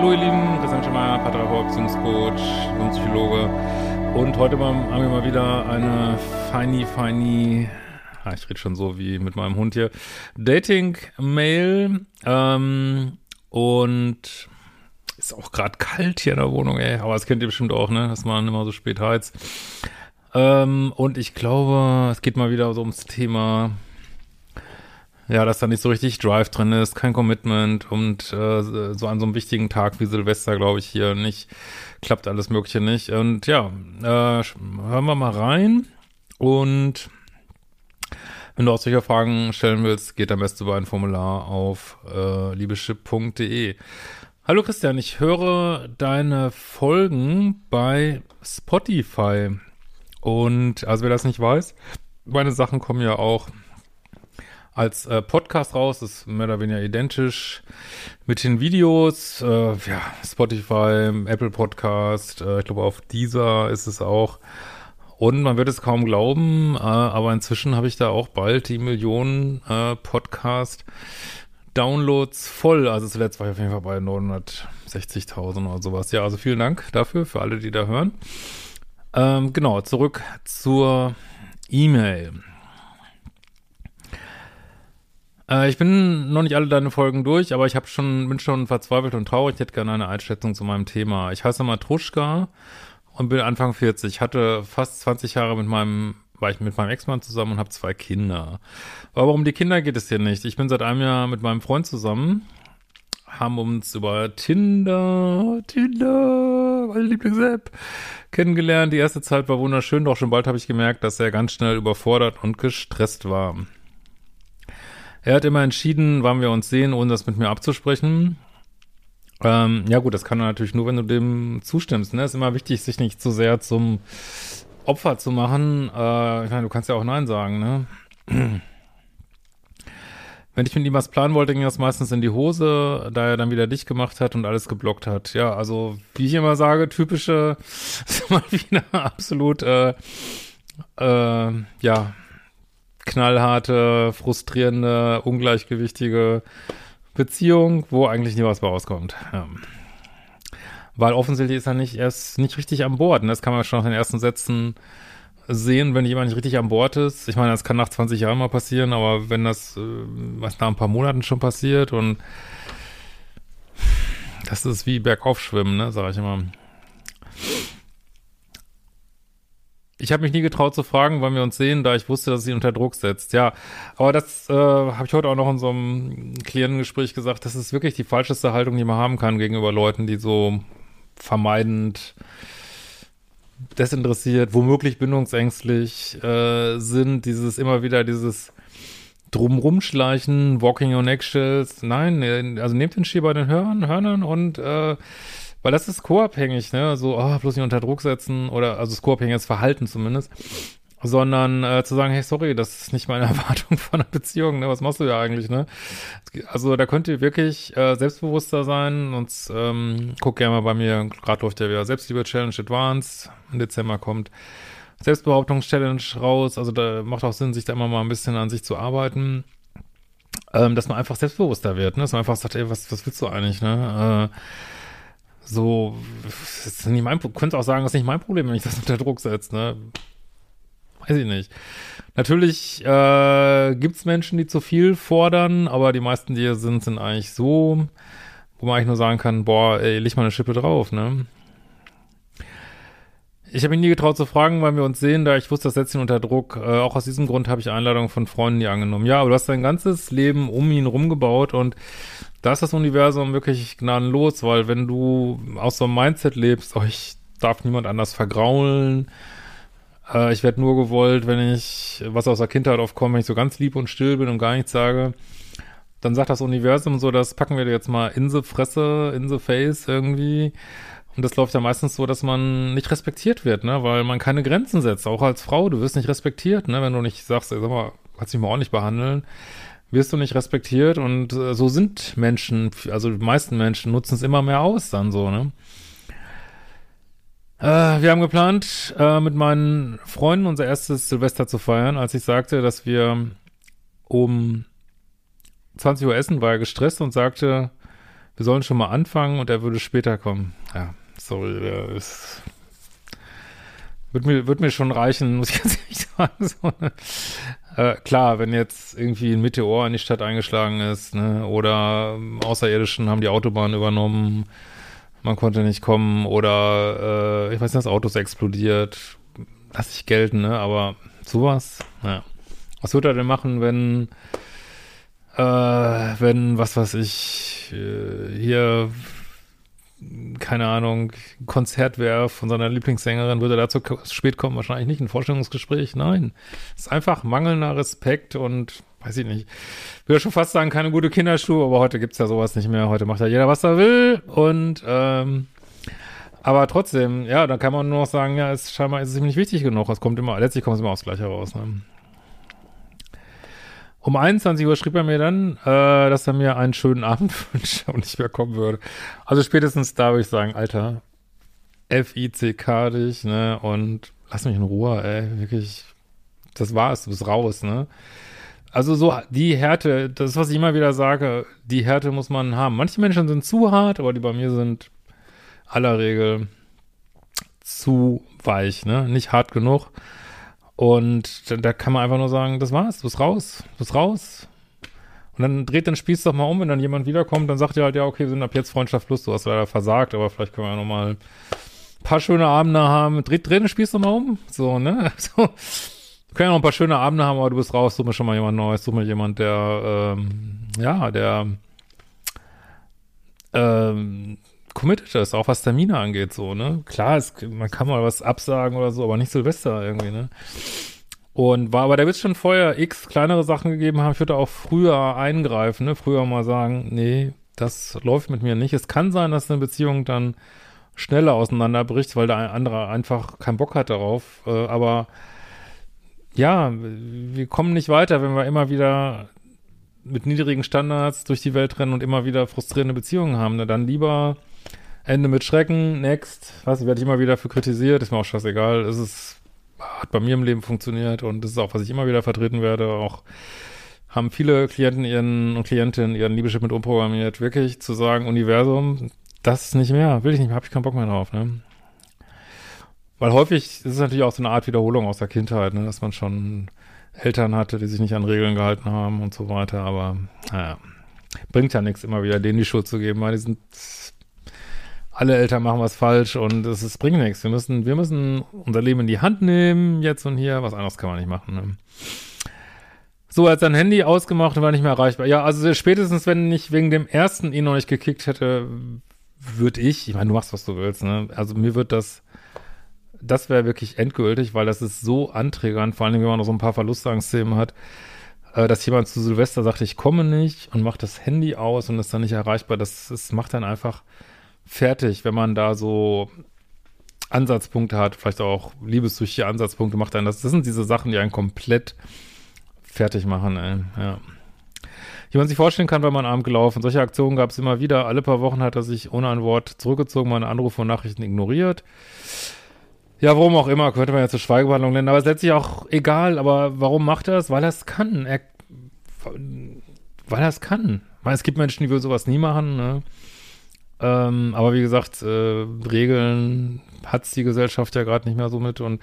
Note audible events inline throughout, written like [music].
Hallo ihr Lieben, Christian Schemmer, Paartherapeut, Beziehungscoach und Psychologe. Und heute haben wir mal wieder eine feini, feini, ah, ich rede schon so wie mit meinem Hund hier, Dating-Mail. Ähm, und ist auch gerade kalt hier in der Wohnung, ey. Aber das kennt ihr bestimmt auch, ne? Dass man immer so spät heizt. Ähm, und ich glaube, es geht mal wieder so ums Thema ja, dass da nicht so richtig Drive drin ist, kein Commitment und äh, so an so einem wichtigen Tag wie Silvester, glaube ich, hier nicht, klappt alles Mögliche nicht. Und ja, äh, hören wir mal rein und wenn du auch solche Fragen stellen willst, geht am besten über ein Formular auf äh, liebeschip.de. Hallo Christian, ich höre deine Folgen bei Spotify. Und also wer das nicht weiß, meine Sachen kommen ja auch als äh, Podcast raus, ist mehr oder weniger identisch mit den Videos, äh, ja, Spotify, Apple Podcast, äh, ich glaube auf dieser ist es auch. Und man wird es kaum glauben, äh, aber inzwischen habe ich da auch bald die Millionen äh, Podcast Downloads voll. Also zuletzt war ich auf jeden Fall bei 960.000 oder sowas. Ja, also vielen Dank dafür, für alle, die da hören. Ähm, genau, zurück zur E-Mail. Äh, ich bin noch nicht alle deine Folgen durch, aber ich habe schon, bin schon verzweifelt und traurig. Ich hätte gerne eine Einschätzung zu meinem Thema. Ich heiße Matruschka und bin Anfang 40. Hatte fast 20 Jahre mit meinem, war ich mit meinem Ex-Mann zusammen und habe zwei Kinder. Aber um die Kinder geht es hier nicht. Ich bin seit einem Jahr mit meinem Freund zusammen, haben uns über Tinder, Tinder, meine Lieblings-App, kennengelernt. Die erste Zeit war wunderschön, doch schon bald habe ich gemerkt, dass er ganz schnell überfordert und gestresst war. Er hat immer entschieden, wann wir uns sehen, ohne das mit mir abzusprechen. Ähm, ja gut, das kann er natürlich nur, wenn du dem zustimmst. Ne? Ist immer wichtig, sich nicht zu sehr zum Opfer zu machen. Äh, ich meine, du kannst ja auch Nein sagen, ne? [clears throat] Wenn ich mit ihm was planen wollte, ging das meistens in die Hose, da er dann wieder dicht gemacht hat und alles geblockt hat. Ja, also wie ich immer sage, typische, [laughs] mal wieder absolut, äh, äh, ja, knallharte, frustrierende, ungleichgewichtige Beziehung, wo eigentlich nie was bei rauskommt. Ja. Weil offensichtlich ist er nicht erst nicht richtig an Bord. Und das kann man schon nach den ersten Sätzen sehen, wenn jemand nicht richtig an Bord ist. Ich meine, das kann nach 20 Jahren mal passieren, aber wenn das äh, was nach ein paar Monaten schon passiert und das ist wie bergaufschwimmen, ne, sag ich immer. Ich habe mich nie getraut zu fragen, wann wir uns sehen, da ich wusste, dass sie unter Druck setzt. Ja, aber das äh, habe ich heute auch noch in so einem Klientengespräch gesagt. Das ist wirklich die falscheste Haltung, die man haben kann gegenüber Leuten, die so vermeidend, desinteressiert, womöglich bindungsängstlich äh, sind. Dieses immer wieder dieses drumrumschleichen, walking on eggshells. Nein, äh, also nehmt den Ski bei den Hörnern und äh, weil das ist co-abhängig, ne? So, oh, bloß nicht unter Druck setzen oder, also das co-abhängiges Verhalten zumindest. Sondern äh, zu sagen, hey, sorry, das ist nicht meine [laughs] Erwartung von einer Beziehung, ne? Was machst du ja eigentlich, ne? Also da könnt ihr wirklich äh, selbstbewusster sein und ähm, guck gerne mal bei mir, gerade läuft ja wieder Selbstliebe-Challenge Advanced, im Dezember kommt Selbstbehauptungs-Challenge raus, also da macht auch Sinn, sich da immer mal ein bisschen an sich zu arbeiten. Ähm, dass man einfach selbstbewusster wird, ne? Dass man einfach sagt, ey, was, was willst du eigentlich, ne? Äh, so, ist nicht mein, könnte auch sagen, das ist nicht mein Problem, wenn ich das unter Druck setze, ne? Weiß ich nicht. Natürlich äh, gibt Menschen, die zu viel fordern, aber die meisten, die hier sind, sind eigentlich so, wo man eigentlich nur sagen kann, boah, ey, leg mal eine Schippe drauf, ne? Ich habe mich nie getraut zu fragen, weil wir uns sehen, da ich wusste, das setzt ihn unter Druck. Äh, auch aus diesem Grund habe ich Einladungen von Freunden die angenommen. Ja, aber du hast dein ganzes Leben um ihn rumgebaut und da ist das Universum wirklich gnadenlos, weil wenn du aus so einem Mindset lebst, oh, ich darf niemand anders vergraulen, äh, ich werde nur gewollt, wenn ich was aus der Kindheit aufkomme, wenn ich so ganz lieb und still bin und gar nichts sage, dann sagt das Universum so, das packen wir dir jetzt mal in the Fresse, in the face irgendwie. Und das läuft ja meistens so, dass man nicht respektiert wird, ne, weil man keine Grenzen setzt. Auch als Frau, du wirst nicht respektiert, ne, wenn du nicht sagst, ey, sag mal, kannst mich mal ordentlich behandeln wirst du nicht respektiert und äh, so sind Menschen, also die meisten Menschen nutzen es immer mehr aus dann so, ne? Äh, wir haben geplant, äh, mit meinen Freunden unser erstes Silvester zu feiern. Als ich sagte, dass wir um 20 Uhr essen, war er gestresst und sagte, wir sollen schon mal anfangen und er würde später kommen. Ja, sorry, ist, wird mir, wird mir schon reichen, muss ich [laughs] jetzt nicht sagen. So, ne? äh, klar, wenn jetzt irgendwie ein Meteor in die Stadt eingeschlagen ist, ne, oder Außerirdischen haben die Autobahn übernommen, man konnte nicht kommen, oder äh, ich weiß nicht, das Auto ist explodiert, lass ich gelten, ne, aber sowas, ja. Was wird er denn machen, wenn, äh, wenn, was weiß ich, äh, hier keine Ahnung, Konzert wäre von seiner Lieblingssängerin, würde dazu spät kommen, wahrscheinlich nicht ein Vorstellungsgespräch. Nein. Ist einfach mangelnder Respekt und weiß ich nicht. Ich würde schon fast sagen, keine gute Kinderschuhe, aber heute gibt's ja sowas nicht mehr. Heute macht ja jeder, was er will. Und ähm, aber trotzdem, ja, da kann man nur noch sagen, ja, es scheinbar ist es ihm nicht wichtig genug. Es kommt immer, letztlich kommt es immer aufs Gleiche raus. Ne? Um 21 Uhr schrieb er mir dann, äh, dass er mir einen schönen [laughs] Abend wünscht und nicht mehr kommen würde. Also spätestens da würde ich sagen, Alter, F-I-C-K dich, ne, und lass mich in Ruhe, ey, wirklich, das war's, du bist raus, ne. Also so die Härte, das was ich immer wieder sage, die Härte muss man haben. Manche Menschen sind zu hart, aber die bei mir sind aller Regel zu weich, ne, nicht hart genug. Und da, kann man einfach nur sagen, das war's, du bist raus, du bist raus. Und dann dreht den Spieß doch mal um, wenn dann jemand wiederkommt, dann sagt ihr halt, ja, okay, wir sind ab jetzt Freundschaft plus, du hast leider versagt, aber vielleicht können wir ja nochmal ein paar schöne Abende haben. Dreht, dreht den Spieß doch mal um, so, ne? [laughs] So. Wir können ja noch ein paar schöne Abende haben, aber du bist raus, such mir schon mal jemand Neues, such mir jemand, der, ähm, ja, der, ähm, committed ist, auch was Termine angeht, so, ne? Klar, es, man kann mal was absagen oder so, aber nicht Silvester irgendwie, ne? Und war, aber da wird schon vorher x kleinere Sachen gegeben haben. Ich würde auch früher eingreifen, ne? Früher mal sagen, nee, das läuft mit mir nicht. Es kann sein, dass eine Beziehung dann schneller auseinanderbricht, weil der andere einfach keinen Bock hat darauf. Äh, aber ja, wir kommen nicht weiter, wenn wir immer wieder mit niedrigen Standards durch die Welt rennen und immer wieder frustrierende Beziehungen haben. Ne? Dann lieber Ende mit Schrecken, next. Was, werde ich immer wieder für kritisiert, ist mir auch scheißegal. Es ist, hat bei mir im Leben funktioniert und das ist auch, was ich immer wieder vertreten werde. Auch haben viele Klienten ihren und Klientinnen ihren Liebeschip mit umprogrammiert, wirklich zu sagen, Universum, das ist nicht mehr, will ich nicht mehr, habe ich keinen Bock mehr drauf, ne? Weil häufig ist es natürlich auch so eine Art Wiederholung aus der Kindheit, ne? dass man schon Eltern hatte, die sich nicht an Regeln gehalten haben und so weiter, aber naja, bringt ja nichts, immer wieder denen die Schuld zu geben, weil die sind alle Eltern machen was falsch und es, es bringt nichts. Wir müssen, wir müssen unser Leben in die Hand nehmen, jetzt und hier. Was anderes kann man nicht machen. Ne? So, er hat sein Handy ausgemacht und war nicht mehr erreichbar. Ja, also spätestens, wenn ich wegen dem ersten ihn noch nicht gekickt hätte, würde ich, ich meine, du machst, was du willst, ne? Also mir wird das, das wäre wirklich endgültig, weil das ist so anträgernd, vor allem, wenn man noch so ein paar Verlustangstthemen hat, äh, dass jemand zu Silvester sagt, ich komme nicht und macht das Handy aus und ist dann nicht erreichbar. Das, das macht dann einfach fertig, wenn man da so Ansatzpunkte hat, vielleicht auch liebessüchtige Ansatzpunkte, macht einen das. Das sind diese Sachen, die einen komplett fertig machen, ey. ja. Wie man sich vorstellen kann, wenn man Abend gelaufen. Solche Aktionen gab es immer wieder. Alle paar Wochen hat er sich ohne ein Wort zurückgezogen, meine Anrufe und Nachrichten ignoriert. Ja, warum auch immer, könnte man ja zur Schweigebehandlung nennen, aber es ist letztlich auch egal, aber warum macht er es? Weil er es kann. Er, weil er es kann. Meine, es gibt Menschen, die würden sowas nie machen, ne? Ähm, aber wie gesagt, äh, Regeln hat's die Gesellschaft ja gerade nicht mehr so mit und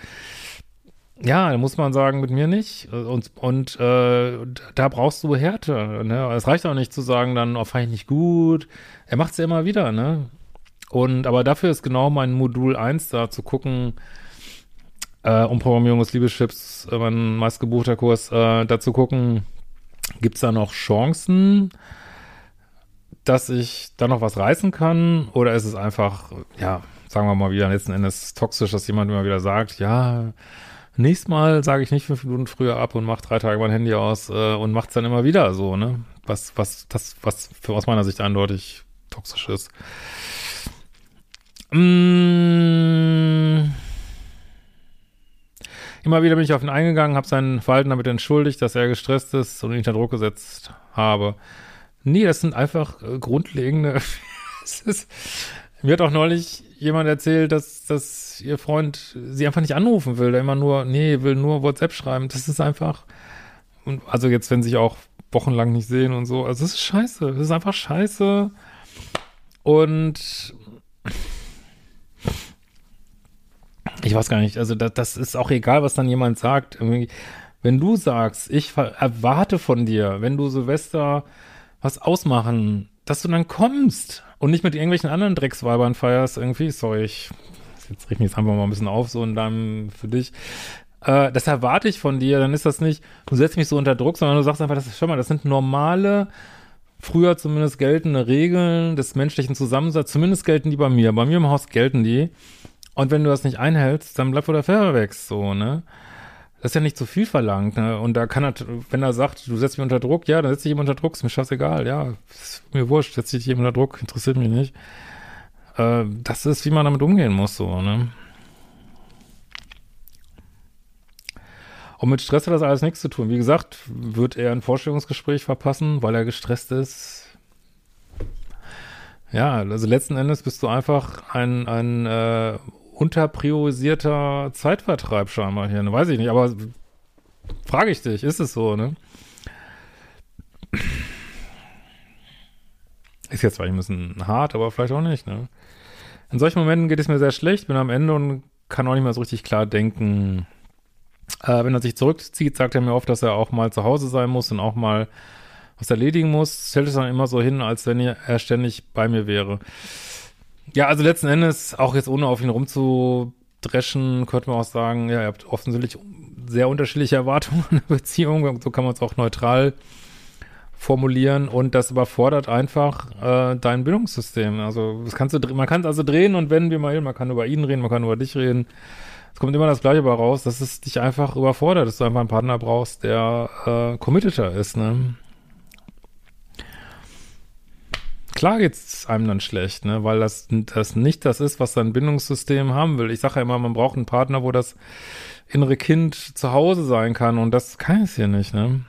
ja, da muss man sagen, mit mir nicht. Und, und äh, da brauchst du Härte. Ne? Es reicht auch nicht zu sagen, dann, oh, fand ich nicht gut. Er macht's ja immer wieder, ne? Und aber dafür ist genau mein Modul 1 da zu gucken, äh, Umprogrammierung des Liebeschips, äh, mein meistgebuchter Kurs, äh, da zu gucken, gibt's da noch Chancen? Dass ich da noch was reißen kann? Oder ist es einfach, ja, sagen wir mal wieder letzten Endes toxisch, dass jemand immer wieder sagt, ja, nächstes Mal sage ich nicht fünf Minuten früher ab und mache drei Tage mein Handy aus äh, und es dann immer wieder so, ne? Was, was, das, was für aus meiner Sicht eindeutig toxisch ist. Mmh. Immer wieder bin ich auf ihn eingegangen, habe sein Verhalten damit entschuldigt, dass er gestresst ist und ihn unter Druck gesetzt habe. Nee, das sind einfach äh, grundlegende. [laughs] ist, mir hat auch neulich jemand erzählt, dass, dass ihr Freund sie einfach nicht anrufen will, der immer nur, nee, will nur WhatsApp schreiben. Das ist einfach, und also jetzt, wenn sie sich auch wochenlang nicht sehen und so, also es ist scheiße, es ist einfach scheiße. Und ich weiß gar nicht, also das, das ist auch egal, was dann jemand sagt. Wenn du sagst, ich erwarte von dir, wenn du Silvester was ausmachen, dass du dann kommst und nicht mit irgendwelchen anderen Drecksweibern feierst, irgendwie, sorry, ich, jetzt richte mich jetzt einfach mal ein bisschen auf, so in deinem, für dich. Äh, das erwarte ich von dir, dann ist das nicht, du setzt mich so unter Druck, sondern du sagst einfach, das ist, schau mal, das sind normale, früher zumindest geltende Regeln des menschlichen Zusammensatzes, zumindest gelten die bei mir. Bei mir im Haus gelten die. Und wenn du das nicht einhältst, dann bleibt wo der Pfeffer wächst, so, ne? Das ist ja nicht zu viel verlangt, ne? Und da kann er, wenn er sagt, du setzt mich unter Druck, ja, dann setzt dich ihm unter Druck, ist mir scheißegal, ja, ist mir wurscht, setzt dich ihm unter Druck, interessiert mich nicht. Äh, das ist, wie man damit umgehen muss, so, ne? Und mit Stress hat das alles nichts zu tun. Wie gesagt, wird er ein Vorstellungsgespräch verpassen, weil er gestresst ist. Ja, also letzten Endes bist du einfach ein, ein äh, unterpriorisierter Zeitvertreib scheinbar hier. Ne? Weiß ich nicht, aber frage ich dich, ist es so, ne? Ist jetzt vielleicht ein bisschen hart, aber vielleicht auch nicht, ne? In solchen Momenten geht es mir sehr schlecht, bin am Ende und kann auch nicht mehr so richtig klar denken. Äh, wenn er sich zurückzieht, sagt er mir oft, dass er auch mal zu Hause sein muss und auch mal was erledigen muss. Stellt es dann immer so hin, als wenn er ständig bei mir wäre. Ja, also letzten Endes, auch jetzt ohne auf ihn rumzudreschen, könnte man auch sagen, ja, ihr habt offensichtlich sehr unterschiedliche Erwartungen in der Beziehung. So kann man es auch neutral formulieren und das überfordert einfach äh, dein Bildungssystem. Also das kannst du, man kann es also drehen und wenden, wie man will. Man kann über ihn reden, man kann über dich reden. Es kommt immer das Gleiche bei raus, dass es dich einfach überfordert, dass du einfach einen Partner brauchst, der äh, committeter ist. Ne? Klar geht's einem dann schlecht, ne, weil das, das nicht das ist, was dein Bindungssystem haben will. Ich sage ja immer, man braucht einen Partner, wo das innere Kind zu Hause sein kann und das kann es hier nicht, ne.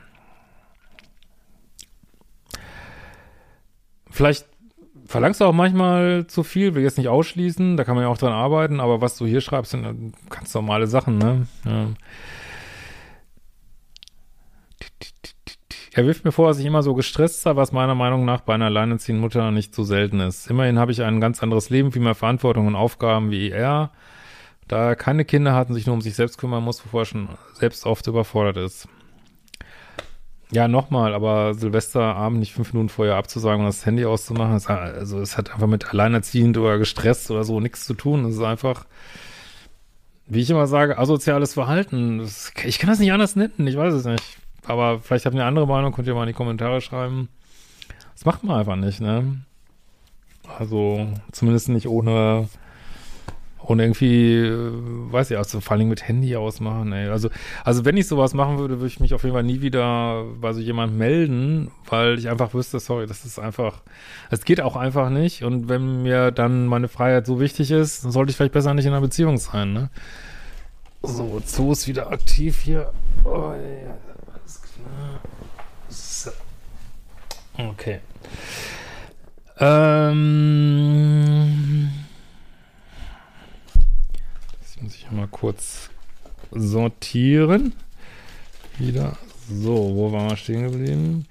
Vielleicht verlangst du auch manchmal zu viel, will jetzt nicht ausschließen, da kann man ja auch dran arbeiten, aber was du hier schreibst, sind ganz normale Sachen, ne? Ja. Er wirft mir vor, dass ich immer so gestresst sei, was meiner Meinung nach bei einer alleinerziehenden Mutter nicht so selten ist. Immerhin habe ich ein ganz anderes Leben, viel mehr Verantwortung und Aufgaben wie er. Da er keine Kinder hat und sich nur um sich selbst kümmern muss, bevor er schon selbst oft überfordert ist. Ja, nochmal, aber Silvesterabend nicht fünf Minuten vorher abzusagen und das Handy auszumachen, ist, also es hat einfach mit alleinerziehend oder gestresst oder so nichts zu tun. Es ist einfach, wie ich immer sage, asoziales Verhalten. Ich kann das nicht anders nennen, ich weiß es nicht. Aber vielleicht habt ihr eine andere Meinung, könnt ihr mal in die Kommentare schreiben. Das macht man einfach nicht, ne? Also, zumindest nicht ohne, ohne irgendwie, äh, weiß ich, also vor allem mit Handy ausmachen, ey. Also, also wenn ich sowas machen würde, würde ich mich auf jeden Fall nie wieder bei so jemand melden, weil ich einfach wüsste, sorry, das ist einfach, es geht auch einfach nicht. Und wenn mir dann meine Freiheit so wichtig ist, dann sollte ich vielleicht besser nicht in einer Beziehung sein, ne? So, Zoo ist wieder aktiv hier. Oh, ja. Okay. Ähm. Jetzt muss ich mal kurz sortieren. Wieder. So, wo waren wir stehen geblieben?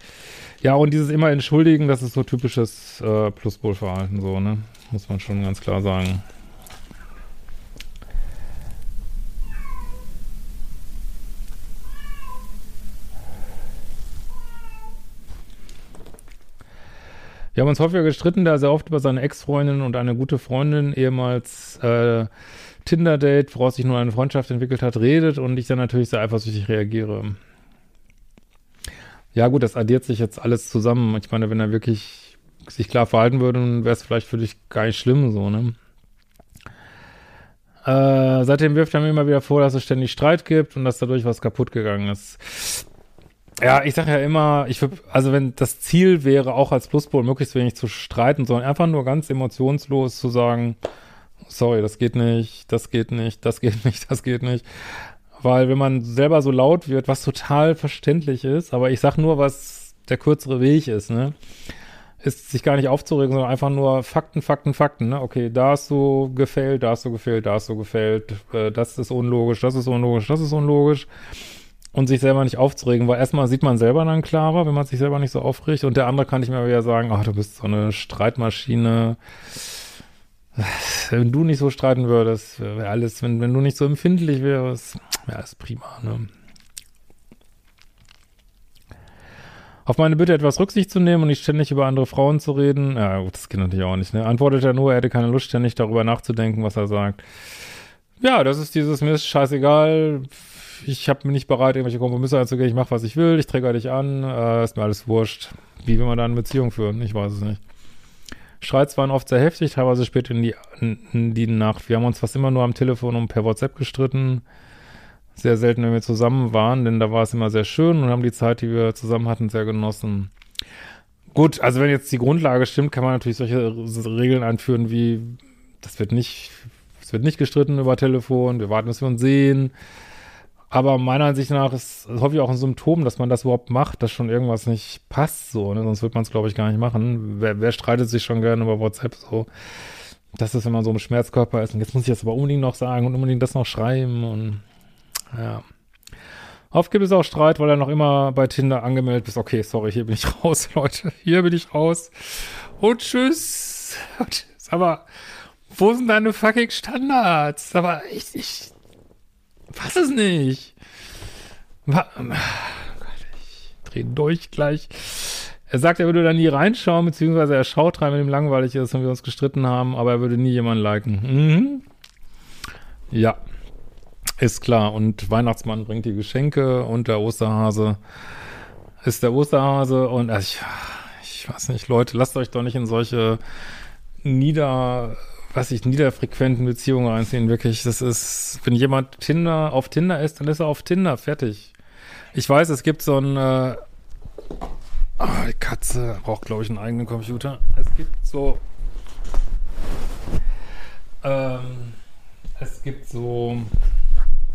Ja, und dieses immer entschuldigen, das ist so typisches äh, Pluspol-Verhalten, so, ne? Muss man schon ganz klar sagen. Wir haben uns häufiger gestritten, da er sehr oft über seine Ex-Freundin und eine gute Freundin, ehemals äh, Tinder-Date, woraus sich nur eine Freundschaft entwickelt hat, redet und ich dann natürlich sehr eifersüchtig reagiere. Ja gut, das addiert sich jetzt alles zusammen. Ich meine, wenn er wirklich sich klar verhalten würde, dann wäre es vielleicht für dich gar nicht schlimm, so, ne? Äh, seitdem wirft er mir immer wieder vor, dass es ständig Streit gibt und dass dadurch was kaputt gegangen ist. Ja, ich sage ja immer, ich würde, also wenn das Ziel wäre, auch als Pluspol möglichst wenig zu streiten, sondern einfach nur ganz emotionslos zu sagen, sorry, das geht nicht, das geht nicht, das geht [laughs] nicht, das geht nicht. Weil wenn man selber so laut wird, was total verständlich ist, aber ich sag nur, was der kürzere Weg ist, ne? Ist sich gar nicht aufzuregen, sondern einfach nur Fakten, Fakten, Fakten, ne? Okay, da hast du gefällt, da hast du gefällt, da hast du gefällt, äh, das ist unlogisch, das ist unlogisch, das ist unlogisch. Und sich selber nicht aufzuregen, weil erstmal sieht man selber dann klarer, wenn man sich selber nicht so aufregt und der andere kann nicht mehr wieder sagen, ach, du bist so eine Streitmaschine. Wenn du nicht so streiten würdest, wäre alles, wenn, wenn du nicht so empfindlich wärst, wäre alles prima, ne? Auf meine Bitte etwas Rücksicht zu nehmen und nicht ständig über andere Frauen zu reden, ja gut, das geht natürlich auch nicht, ne? Antwortet er nur, er hätte keine Lust, ständig darüber nachzudenken, was er sagt. Ja, das ist dieses Mist, scheißegal, ich habe mir nicht bereit, irgendwelche Kompromisse einzugehen, ich mache, was ich will, ich träge dich an, äh, ist mir alles wurscht. Wie will man da eine Beziehung führen? Ich weiß es nicht. Streits waren oft sehr heftig, teilweise spät in die, in die Nacht. Wir haben uns fast immer nur am Telefon und per WhatsApp gestritten sehr selten, wenn wir zusammen waren, denn da war es immer sehr schön und haben die Zeit, die wir zusammen hatten, sehr genossen. Gut, also wenn jetzt die Grundlage stimmt, kann man natürlich solche Regeln einführen wie, das wird nicht, es wird nicht gestritten über Telefon, wir warten, bis wir uns sehen. Aber meiner Ansicht nach ist, ist häufig auch ein Symptom, dass man das überhaupt macht, dass schon irgendwas nicht passt, so, ne? sonst wird man es, glaube ich, gar nicht machen. Wer, wer streitet sich schon gerne über WhatsApp, so? Das ist, wenn man so im Schmerzkörper ist und jetzt muss ich das aber unbedingt noch sagen und unbedingt das noch schreiben und ja. Oft gibt es auch Streit, weil er noch immer bei Tinder angemeldet ist. Okay, sorry, hier bin ich [laughs] raus, Leute. Hier bin ich raus. Und tschüss. Und [laughs] tschüss. Aber wo sind deine fucking Standards? Aber ich, ich fass es nicht. Oh ich dreh durch gleich. Er sagt, er würde da nie reinschauen, beziehungsweise er schaut rein, wenn ihm langweilig ist und wir uns gestritten haben, aber er würde nie jemanden liken. Mhm. Ja. Ist klar. Und Weihnachtsmann bringt die Geschenke und der Osterhase ist der Osterhase. Und also ich, ich weiß nicht, Leute, lasst euch doch nicht in solche nieder, was ich, niederfrequenten Beziehungen reinziehen. Wirklich, das ist, wenn jemand Tinder auf Tinder ist, dann ist er auf Tinder. Fertig. Ich weiß, es gibt so ein, äh, oh, die Katze braucht, glaube ich, einen eigenen Computer. Es gibt so, ähm, es gibt so,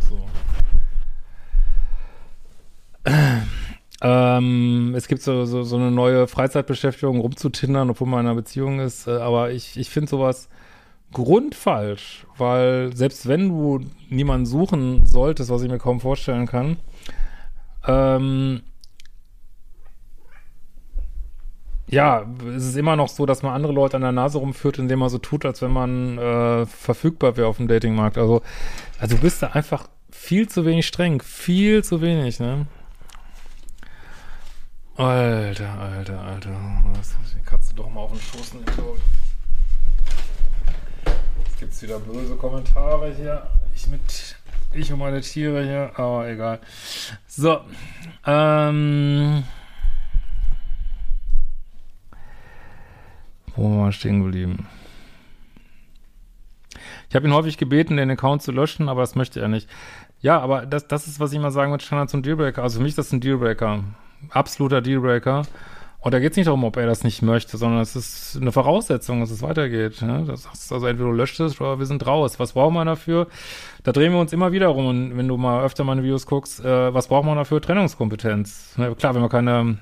so. [clears throat] Ähm, es gibt so, so, so eine neue Freizeitbeschäftigung, rumzutindern, obwohl man in einer Beziehung ist. Äh, aber ich, ich finde sowas grundfalsch, weil selbst wenn du niemanden suchen solltest, was ich mir kaum vorstellen kann, ähm, ja, es ist immer noch so, dass man andere Leute an der Nase rumführt, indem man so tut, als wenn man äh, verfügbar wäre auf dem Datingmarkt. Also, also du bist da einfach viel zu wenig streng. Viel zu wenig, ne? Alter, alter, alter. Das muss die Katze doch mal auf den Schoß nehmen. Jetzt gibt's wieder böse Kommentare hier. Ich mit, ich und meine Tiere hier, aber egal. So, ähm... Wo waren wir stehen geblieben? Ich habe ihn häufig gebeten, den Account zu löschen, aber das möchte er nicht. Ja, aber das, das ist, was ich mal sagen mit Standards und Dealbreaker. Also für mich ist das ein Dealbreaker. Absoluter Dealbreaker. Und da geht es nicht darum, ob er das nicht möchte, sondern es ist eine Voraussetzung, dass es weitergeht. Ne? Das heißt also entweder du löscht es oder wir sind raus. Was braucht man dafür? Da drehen wir uns immer wieder rum. Und wenn du mal öfter meine Videos guckst, äh, was braucht man dafür? Trennungskompetenz. Ne? Klar, wenn man keine,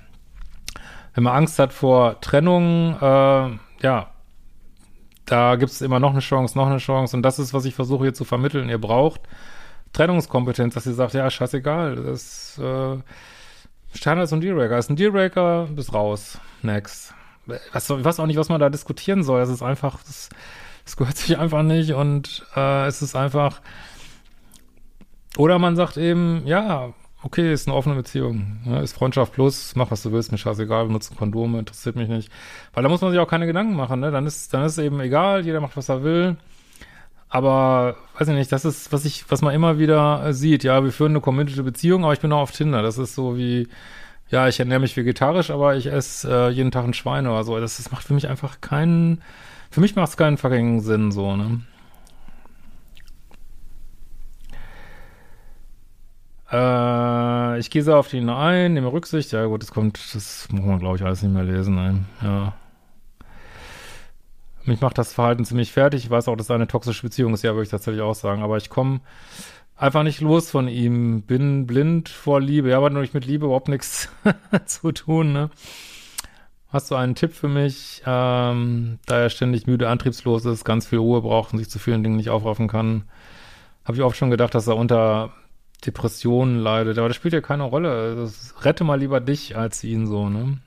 wenn man Angst hat vor Trennung, äh, ja, da gibt es immer noch eine Chance, noch eine Chance. Und das ist, was ich versuche hier zu vermitteln. Ihr braucht Trennungskompetenz, dass ihr sagt, ja, scheißegal, das äh, Standards und Dealbreaker. Ist ein Dealbreaker, bist raus. Next. Was, ich weiß auch nicht, was man da diskutieren soll. Es ist einfach, das gehört sich einfach nicht und äh, es ist einfach. Oder man sagt eben, ja, okay, ist eine offene Beziehung. Ne? Ist Freundschaft plus, mach was du willst, mir scheißegal, benutze Kondome, interessiert mich nicht. Weil da muss man sich auch keine Gedanken machen, ne? Dann ist, dann ist eben egal, jeder macht, was er will. Aber, weiß ich nicht, das ist, was ich, was man immer wieder sieht. Ja, wir führen eine committed Beziehung, aber ich bin auch auf Tinder. Das ist so wie, ja, ich ernähre mich vegetarisch, aber ich esse äh, jeden Tag ein Schwein oder so. Das, das macht für mich einfach keinen, für mich macht es keinen fucking Sinn, so, ne? Äh, ich gehe so auf ihn ein, nehme Rücksicht. Ja, gut, das kommt, das muss man, glaube ich, alles nicht mehr lesen. Nein. Ja. Mich macht das Verhalten ziemlich fertig. Ich weiß auch, dass es eine toxische Beziehung ist, ja, würde ich tatsächlich auch sagen. Aber ich komme einfach nicht los von ihm. Bin blind vor Liebe. Ja, aber nur mit Liebe überhaupt nichts [laughs] zu tun, ne? Hast du einen Tipp für mich, ähm, da er ständig müde, antriebslos ist, ganz viel Ruhe braucht und sich zu vielen Dingen nicht aufraffen kann? Habe ich oft schon gedacht, dass er unter Depressionen leidet, aber das spielt ja keine Rolle. Das, rette mal lieber dich als ihn so, ne?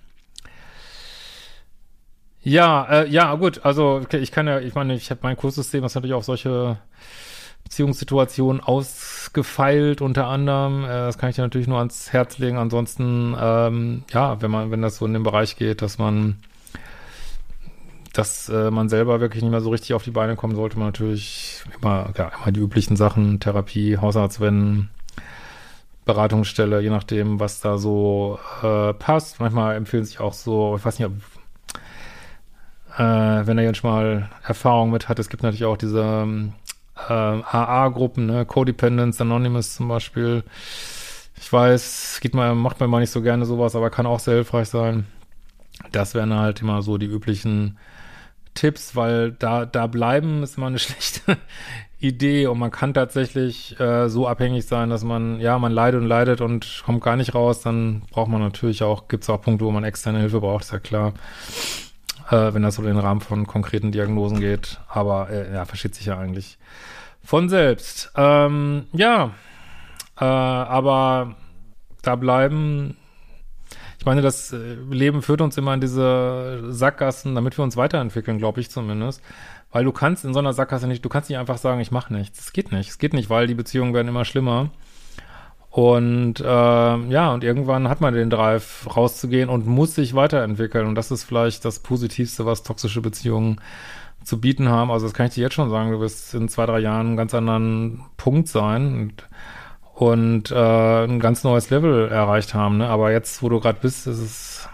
Ja, äh, ja, gut, also okay, ich kann ja, ich meine, ich habe mein Kurssystem, das natürlich auch solche Beziehungssituationen ausgefeilt, unter anderem. Äh, das kann ich dir natürlich nur ans Herz legen. Ansonsten, ähm, ja, wenn man, wenn das so in den Bereich geht, dass man dass äh, man selber wirklich nicht mehr so richtig auf die Beine kommen, sollte man natürlich immer, ja, immer die üblichen Sachen, Therapie, Hausarzt wenden, Beratungsstelle, je nachdem, was da so äh, passt. Manchmal empfehlen sich auch so, ich weiß nicht, äh, wenn er jetzt mal Erfahrung mit hat, es gibt natürlich auch diese äh, AA-Gruppen, ne, Codependence Anonymous zum Beispiel. Ich weiß, geht mal, macht man mal nicht so gerne sowas, aber kann auch sehr hilfreich sein. Das wären halt immer so die üblichen Tipps, weil da, da bleiben ist immer eine [laughs] schlechte Idee und man kann tatsächlich äh, so abhängig sein, dass man, ja, man leidet und leidet und kommt gar nicht raus, dann braucht man natürlich auch, gibt es auch Punkte, wo man externe Hilfe braucht, ist ja klar, äh, wenn das so in den Rahmen von konkreten Diagnosen geht, aber äh, ja, versteht sich ja eigentlich von selbst. Ähm, ja, äh, aber da bleiben ich meine, das äh, Leben führt uns immer in diese Sackgassen, damit wir uns weiterentwickeln, glaube ich zumindest. Weil du kannst in so einer Sackgasse nicht, du kannst nicht einfach sagen, ich mache nichts. Es geht nicht. Es geht nicht, weil die Beziehungen werden immer schlimmer. Und äh, ja, und irgendwann hat man den Drive, rauszugehen und muss sich weiterentwickeln. Und das ist vielleicht das Positivste, was toxische Beziehungen zu bieten haben. Also das kann ich dir jetzt schon sagen, du wirst in zwei, drei Jahren einen ganz anderen Punkt sein. Und und äh, ein ganz neues Level erreicht haben, ne? Aber jetzt, wo du gerade bist, ist es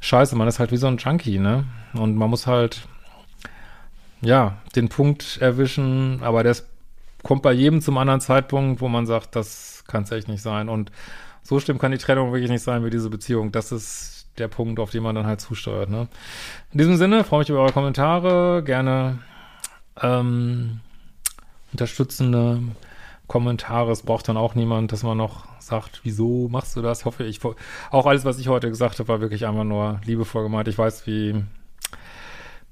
scheiße, man ist halt wie so ein Junkie, ne? Und man muss halt, ja, den Punkt erwischen, aber das kommt bei jedem zum anderen Zeitpunkt, wo man sagt, das kann es echt nicht sein. Und so schlimm kann die Trennung wirklich nicht sein wie diese Beziehung. Das ist der Punkt, auf den man dann halt zusteuert, ne? In diesem Sinne, freue mich über eure Kommentare, gerne ähm, unterstützende Kommentare. Es braucht dann auch niemand, dass man noch sagt, wieso machst du das? Hoffe ich. Auch alles, was ich heute gesagt habe, war wirklich einfach nur liebevoll gemeint. Ich weiß, wie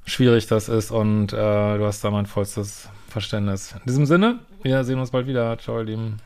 schwierig das ist und äh, du hast da mein vollstes Verständnis. In diesem Sinne, wir sehen uns bald wieder. Ciao, ihr Lieben.